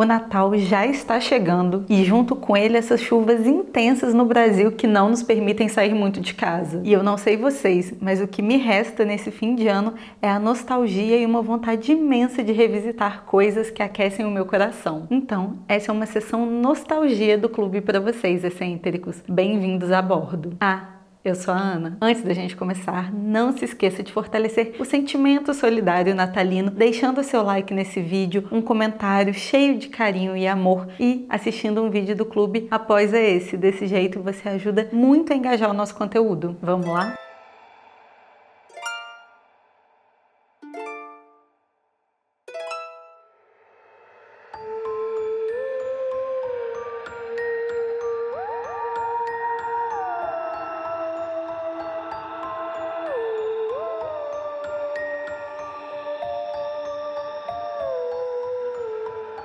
O Natal já está chegando e junto com ele essas chuvas intensas no Brasil que não nos permitem sair muito de casa. E eu não sei vocês, mas o que me resta nesse fim de ano é a nostalgia e uma vontade imensa de revisitar coisas que aquecem o meu coração. Então, essa é uma sessão nostalgia do clube para vocês, excêntricos. Bem-vindos a bordo. Ah, eu sou a Ana. Antes da gente começar, não se esqueça de fortalecer o sentimento solidário natalino, deixando seu like nesse vídeo, um comentário cheio de carinho e amor e assistindo um vídeo do clube após esse. Desse jeito você ajuda muito a engajar o nosso conteúdo. Vamos lá?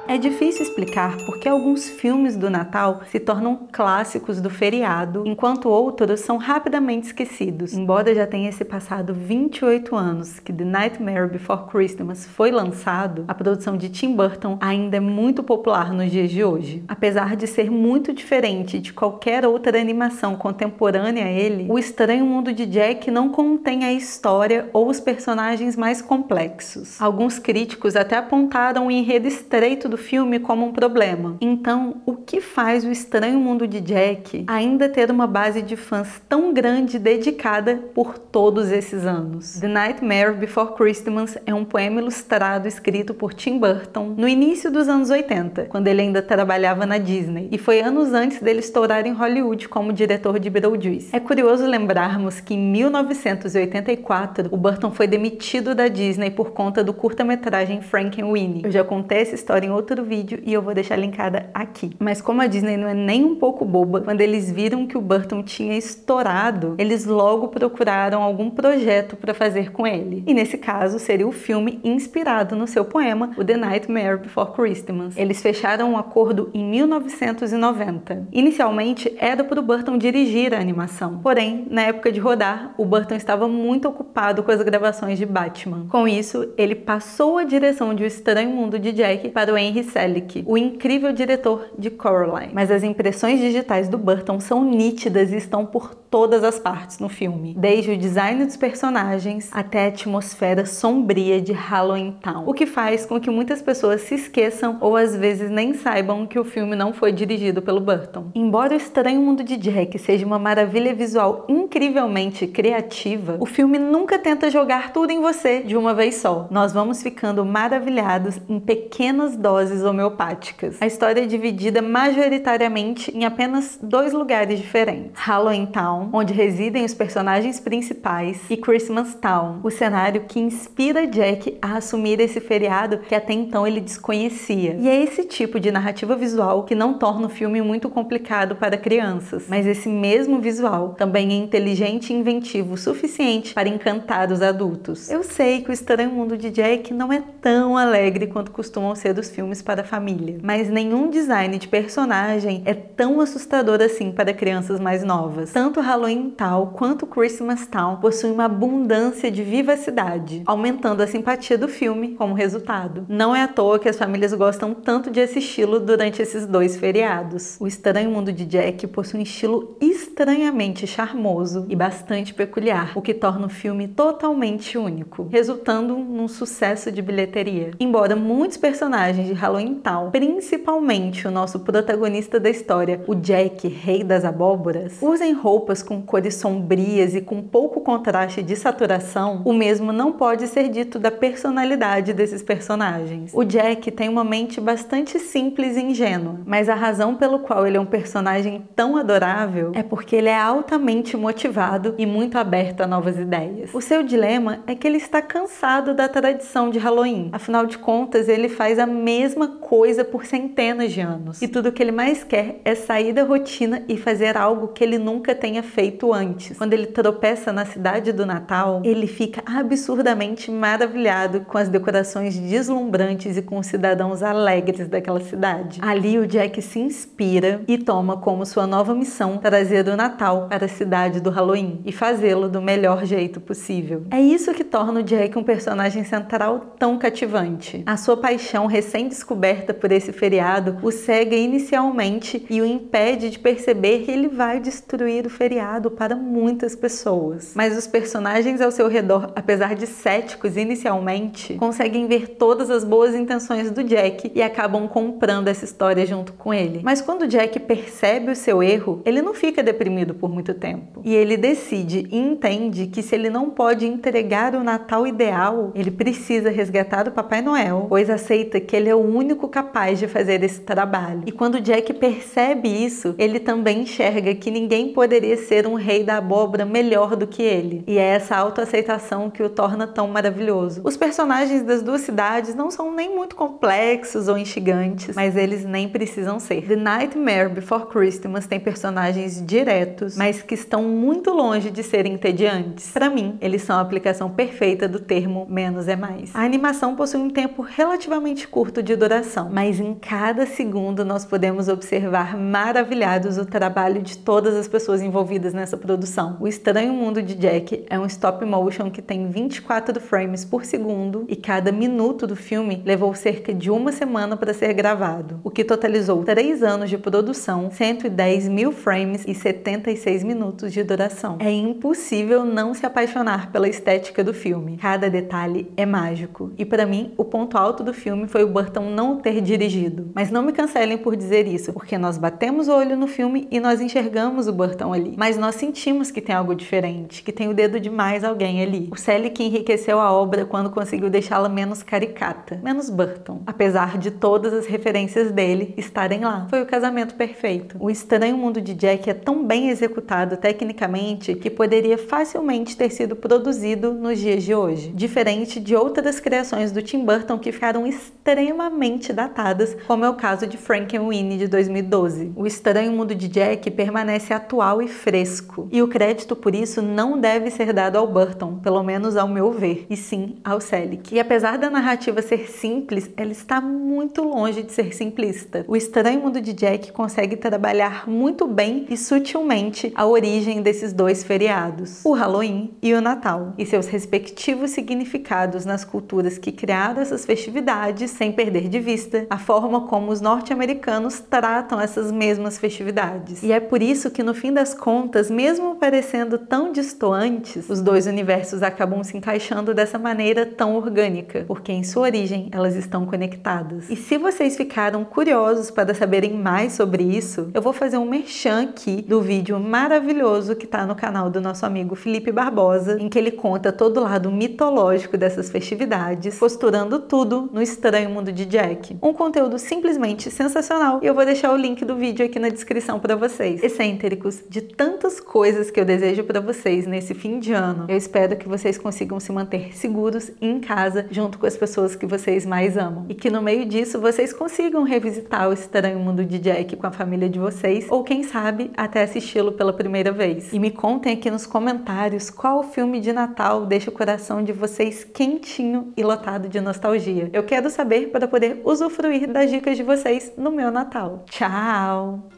É difícil explicar por que alguns filmes do Natal se tornam clássicos do feriado, enquanto outros são rapidamente esquecidos. Embora já tenha se passado 28 anos que The Nightmare Before Christmas foi lançado, a produção de Tim Burton ainda é muito popular nos dias de hoje. Apesar de ser muito diferente de qualquer outra animação contemporânea a ele, O Estranho Mundo de Jack não contém a história ou os personagens mais complexos. Alguns críticos até apontaram o enredo estreito do filme como um problema. Então, o que faz o Estranho Mundo de Jack ainda ter uma base de fãs tão grande e dedicada por todos esses anos? The Nightmare Before Christmas é um poema ilustrado escrito por Tim Burton no início dos anos 80, quando ele ainda trabalhava na Disney, e foi anos antes dele estourar em Hollywood como diretor de Beetlejuice. É curioso lembrarmos que em 1984 o Burton foi demitido da Disney por conta do curta-metragem Frankenweenie. Eu já contei essa história em outro outro vídeo e eu vou deixar linkada aqui. Mas como a Disney não é nem um pouco boba, quando eles viram que o Burton tinha estourado, eles logo procuraram algum projeto para fazer com ele. E nesse caso seria o filme inspirado no seu poema, o The Nightmare Before Christmas. Eles fecharam um acordo em 1990. Inicialmente era para o Burton dirigir a animação, porém, na época de rodar, o Burton estava muito ocupado com as gravações de Batman. Com isso, ele passou a direção de O Estranho Mundo de Jack para o Henry Henry Selick, o incrível diretor de Coraline. Mas as impressões digitais do Burton são nítidas e estão por todas as partes no filme, desde o design dos personagens até a atmosfera sombria de Halloween Town, o que faz com que muitas pessoas se esqueçam ou às vezes nem saibam que o filme não foi dirigido pelo Burton. Embora o Estranho Mundo de Jack seja uma maravilha visual incrivelmente criativa, o filme nunca tenta jogar tudo em você de uma vez só. Nós vamos ficando maravilhados em pequenas doses doses homeopáticas. A história é dividida majoritariamente em apenas dois lugares diferentes: Halloween Town, onde residem os personagens principais, e Christmas Town, o cenário que inspira Jack a assumir esse feriado que até então ele desconhecia. E é esse tipo de narrativa visual que não torna o filme muito complicado para crianças, mas esse mesmo visual também é inteligente e inventivo o suficiente para encantar os adultos. Eu sei que o Estranho Mundo de Jack não é tão alegre quanto costumam ser os filmes filmes para a família, mas nenhum design de personagem é tão assustador assim para crianças mais novas. Tanto Halloween Town quanto Christmas Town possuem uma abundância de vivacidade, aumentando a simpatia do filme como resultado. Não é à toa que as famílias gostam tanto de assisti-lo durante esses dois feriados. O Estranho Mundo de Jack possui um estilo estranhamente charmoso e bastante peculiar, o que torna o filme totalmente único, resultando num sucesso de bilheteria. Embora muitos personagens de Halloween Town, principalmente o nosso protagonista da história, o Jack, rei das abóboras, usem roupas com cores sombrias e com pouco contraste de saturação, o mesmo não pode ser dito da personalidade desses personagens. O Jack tem uma mente bastante simples e ingênua, mas a razão pelo qual ele é um personagem tão adorável é porque ele é altamente motivado e muito aberto a novas ideias. O seu dilema é que ele está cansado da tradição de Halloween. Afinal de contas, ele faz a mesma mesma coisa por centenas de anos. E tudo que ele mais quer é sair da rotina e fazer algo que ele nunca tenha feito antes. Quando ele tropeça na cidade do Natal, ele fica absurdamente maravilhado com as decorações deslumbrantes e com os cidadãos alegres daquela cidade. Ali o Jack se inspira e toma como sua nova missão trazer o Natal para a cidade do Halloween e fazê-lo do melhor jeito possível. É isso que torna o Jack um personagem central tão cativante. A sua paixão recém descoberta por esse feriado o cega inicialmente e o impede de perceber que ele vai destruir o feriado para muitas pessoas. Mas os personagens ao seu redor, apesar de céticos inicialmente, conseguem ver todas as boas intenções do Jack e acabam comprando essa história junto com ele. Mas quando Jack percebe o seu erro, ele não fica deprimido por muito tempo. E ele decide e entende que se ele não pode entregar o Natal ideal, ele precisa resgatar o Papai Noel, pois aceita que ele é o único capaz de fazer esse trabalho. E quando Jack percebe isso, ele também enxerga que ninguém poderia ser um rei da abóbora melhor do que ele. E é essa autoaceitação que o torna tão maravilhoso. Os personagens das duas cidades não são nem muito complexos ou instigantes, mas eles nem precisam ser. The Nightmare Before Christmas tem personagens diretos, mas que estão muito longe de serem entediantes. Para mim, eles são a aplicação perfeita do termo menos é mais. A animação possui um tempo relativamente curto de duração, mas em cada segundo nós podemos observar maravilhados o trabalho de todas as pessoas envolvidas nessa produção. O Estranho Mundo de Jack é um stop motion que tem 24 frames por segundo e cada minuto do filme levou cerca de uma semana para ser gravado, o que totalizou 3 anos de produção, 110 mil frames e 76 minutos de duração. É impossível não se apaixonar pela estética do filme. Cada detalhe é mágico. E para mim, o ponto alto do filme foi o Burton não ter dirigido. Mas não me cancelem por dizer isso, porque nós batemos o olho no filme e nós enxergamos o Burton ali. Mas nós sentimos que tem algo diferente, que tem o dedo de mais alguém ali. O Selick enriqueceu a obra quando conseguiu deixá-la menos caricata, menos Burton, apesar de todas as referências dele estarem lá. Foi o casamento perfeito. O Estranho Mundo de Jack é tão bem executado tecnicamente que poderia facilmente ter sido produzido nos dias de hoje, diferente de outras criações do Tim Burton que ficaram extremamente datadas, como é o caso de Frankenweenie de 2012. O Estranho Mundo de Jack permanece atual e fresco, e o crédito por isso não deve ser dado ao Burton, pelo menos ao meu ver, e sim ao Selick. E apesar da narrativa ser simples, ela está muito longe de ser simplista. O Estranho Mundo de Jack consegue trabalhar muito bem e sutilmente a origem desses dois feriados, o Halloween e o Natal, e seus respectivos significados nas culturas que criaram essas festividades, sem perder de vista a forma como os norte-americanos tratam essas mesmas festividades. E é por isso que no fim das contas, mesmo parecendo tão distantes, os dois universos acabam se encaixando dessa maneira tão orgânica, porque em sua origem elas estão conectadas. E se vocês ficaram curiosos para saberem mais sobre isso, eu vou fazer um merchan aqui do vídeo maravilhoso que está no canal do nosso amigo Felipe Barbosa, em que ele conta todo o lado mitológico dessas festividades, posturando tudo no estranho mundo de Jack. Um conteúdo simplesmente sensacional e eu vou deixar o link do vídeo aqui na descrição para vocês. Excêntricos, de tantas coisas que eu desejo para vocês nesse fim de ano, eu espero que vocês consigam se manter seguros em casa junto com as pessoas que vocês mais amam e que no meio disso vocês consigam revisitar o estranho mundo de Jack com a família de vocês ou quem sabe até assisti-lo pela primeira vez. E me contem aqui nos comentários qual filme de Natal deixa o coração de vocês quentinho e lotado de nostalgia. Eu quero saber para poder usufruir das dicas de vocês no meu Natal. Tchau!